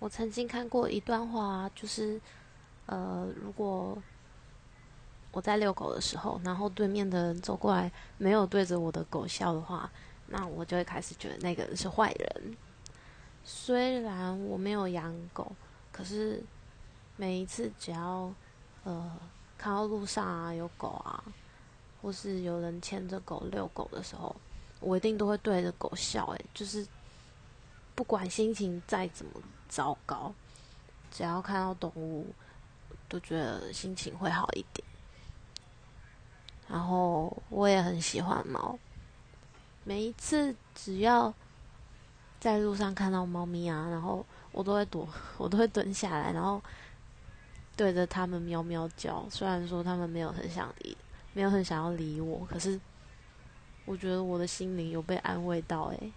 我曾经看过一段话，就是呃，如果我在遛狗的时候，然后对面的人走过来，没有对着我的狗笑的话，那我就会开始觉得那个人是坏人。虽然我没有养狗，可是每一次只要呃看到路上啊有狗啊，或是有人牵着狗遛狗的时候，我一定都会对着狗笑。诶，就是不管心情再怎么糟糕，只要看到动物，都觉得心情会好一点。然后我也很喜欢猫，每一次只要在路上看到猫咪啊，然后我都会躲，我都会蹲下来，然后对着它们喵喵叫。虽然说它们没有很想理，没有很想要理我，可是我觉得我的心灵有被安慰到，诶。